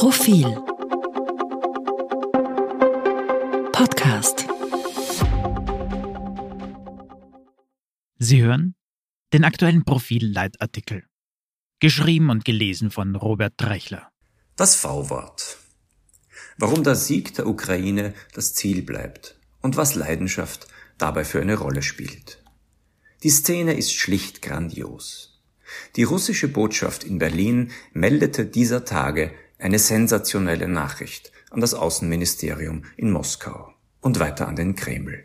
Profil Podcast Sie hören den aktuellen Profil-Leitartikel. Geschrieben und gelesen von Robert Drechler. Das V-Wort. Warum der Sieg der Ukraine das Ziel bleibt und was Leidenschaft dabei für eine Rolle spielt. Die Szene ist schlicht grandios. Die russische Botschaft in Berlin meldete dieser Tage eine sensationelle Nachricht an das Außenministerium in Moskau und weiter an den Kreml.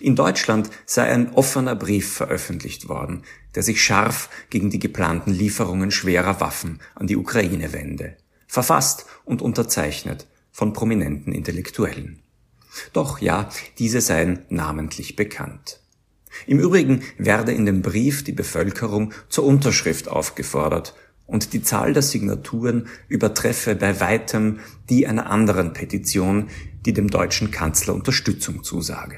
In Deutschland sei ein offener Brief veröffentlicht worden, der sich scharf gegen die geplanten Lieferungen schwerer Waffen an die Ukraine wende, verfasst und unterzeichnet von prominenten Intellektuellen. Doch ja, diese seien namentlich bekannt. Im Übrigen werde in dem Brief die Bevölkerung zur Unterschrift aufgefordert und die Zahl der Signaturen übertreffe bei weitem die einer anderen Petition, die dem deutschen Kanzler Unterstützung zusage.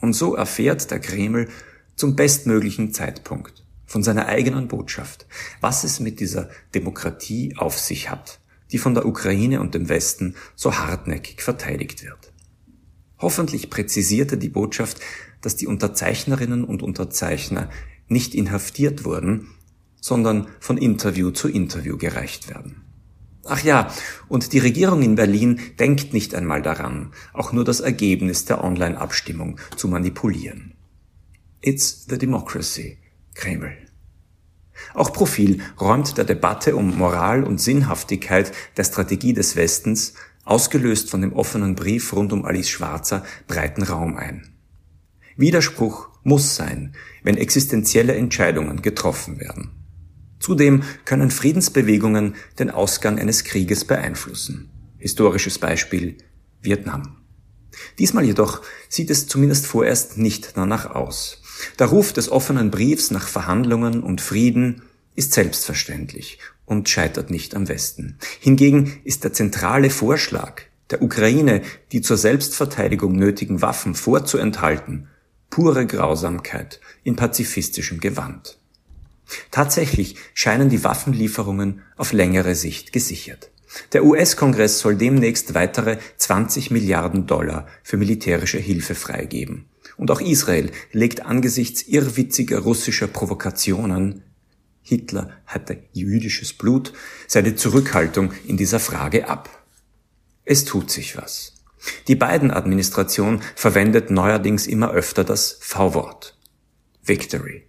Und so erfährt der Kreml zum bestmöglichen Zeitpunkt von seiner eigenen Botschaft, was es mit dieser Demokratie auf sich hat, die von der Ukraine und dem Westen so hartnäckig verteidigt wird. Hoffentlich präzisierte die Botschaft, dass die Unterzeichnerinnen und Unterzeichner nicht inhaftiert wurden, sondern von Interview zu Interview gereicht werden. Ach ja, und die Regierung in Berlin denkt nicht einmal daran, auch nur das Ergebnis der Online-Abstimmung zu manipulieren. It's the democracy, Kreml. Auch Profil räumt der Debatte um Moral und Sinnhaftigkeit der Strategie des Westens, ausgelöst von dem offenen Brief rund um Alice Schwarzer, breiten Raum ein. Widerspruch muss sein, wenn existenzielle Entscheidungen getroffen werden. Zudem können Friedensbewegungen den Ausgang eines Krieges beeinflussen. Historisches Beispiel Vietnam. Diesmal jedoch sieht es zumindest vorerst nicht danach aus. Der Ruf des offenen Briefs nach Verhandlungen und Frieden ist selbstverständlich und scheitert nicht am Westen. Hingegen ist der zentrale Vorschlag, der Ukraine die zur Selbstverteidigung nötigen Waffen vorzuenthalten, pure Grausamkeit in pazifistischem Gewand. Tatsächlich scheinen die Waffenlieferungen auf längere Sicht gesichert. Der US-Kongress soll demnächst weitere 20 Milliarden Dollar für militärische Hilfe freigeben. Und auch Israel legt angesichts irrwitziger russischer Provokationen Hitler hatte jüdisches Blut, seine Zurückhaltung in dieser Frage ab. Es tut sich was. Die Biden-Administration verwendet neuerdings immer öfter das V-Wort. Victory.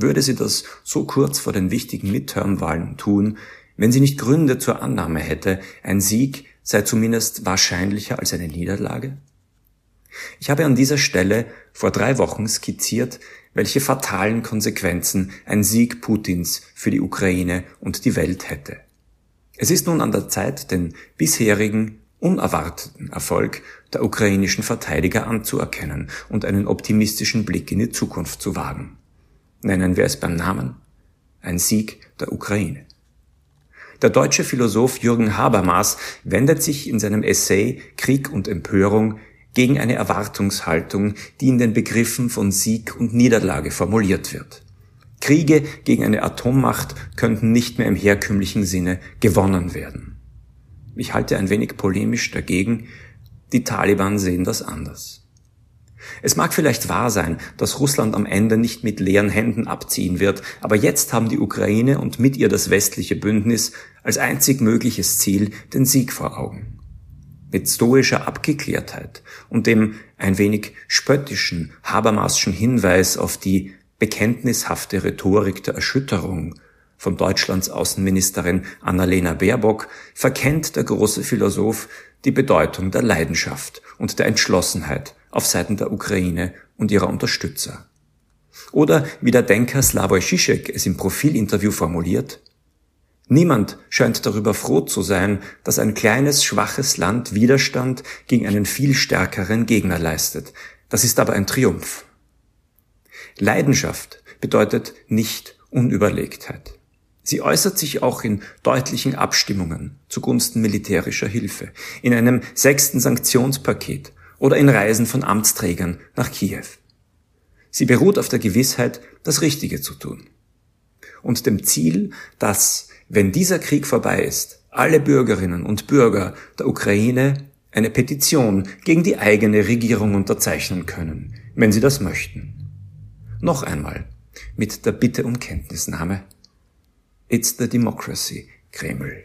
Würde sie das so kurz vor den wichtigen Midterm-Wahlen tun, wenn sie nicht Gründe zur Annahme hätte, ein Sieg sei zumindest wahrscheinlicher als eine Niederlage? Ich habe an dieser Stelle vor drei Wochen skizziert, welche fatalen Konsequenzen ein Sieg Putins für die Ukraine und die Welt hätte. Es ist nun an der Zeit, den bisherigen unerwarteten Erfolg der ukrainischen Verteidiger anzuerkennen und einen optimistischen Blick in die Zukunft zu wagen nennen wir es beim Namen, ein Sieg der Ukraine. Der deutsche Philosoph Jürgen Habermas wendet sich in seinem Essay Krieg und Empörung gegen eine Erwartungshaltung, die in den Begriffen von Sieg und Niederlage formuliert wird. Kriege gegen eine Atommacht könnten nicht mehr im herkömmlichen Sinne gewonnen werden. Ich halte ein wenig polemisch dagegen, die Taliban sehen das anders. Es mag vielleicht wahr sein, dass Russland am Ende nicht mit leeren Händen abziehen wird, aber jetzt haben die Ukraine und mit ihr das westliche Bündnis als einzig mögliches Ziel den Sieg vor Augen. Mit stoischer Abgeklärtheit und dem ein wenig spöttischen, Habermaschen Hinweis auf die bekenntnishafte Rhetorik der Erschütterung von Deutschlands Außenministerin Annalena Baerbock verkennt der große Philosoph die Bedeutung der Leidenschaft und der Entschlossenheit auf Seiten der Ukraine und ihrer Unterstützer. Oder wie der Denker Slavoj Žižek es im Profilinterview formuliert, Niemand scheint darüber froh zu sein, dass ein kleines, schwaches Land Widerstand gegen einen viel stärkeren Gegner leistet. Das ist aber ein Triumph. Leidenschaft bedeutet nicht Unüberlegtheit. Sie äußert sich auch in deutlichen Abstimmungen zugunsten militärischer Hilfe, in einem sechsten Sanktionspaket oder in Reisen von Amtsträgern nach Kiew. Sie beruht auf der Gewissheit, das Richtige zu tun und dem Ziel, dass wenn dieser Krieg vorbei ist, alle Bürgerinnen und Bürger der Ukraine eine Petition gegen die eigene Regierung unterzeichnen können, wenn sie das möchten. Noch einmal, mit der Bitte um Kenntnisnahme. It's the Democracy, Kreml.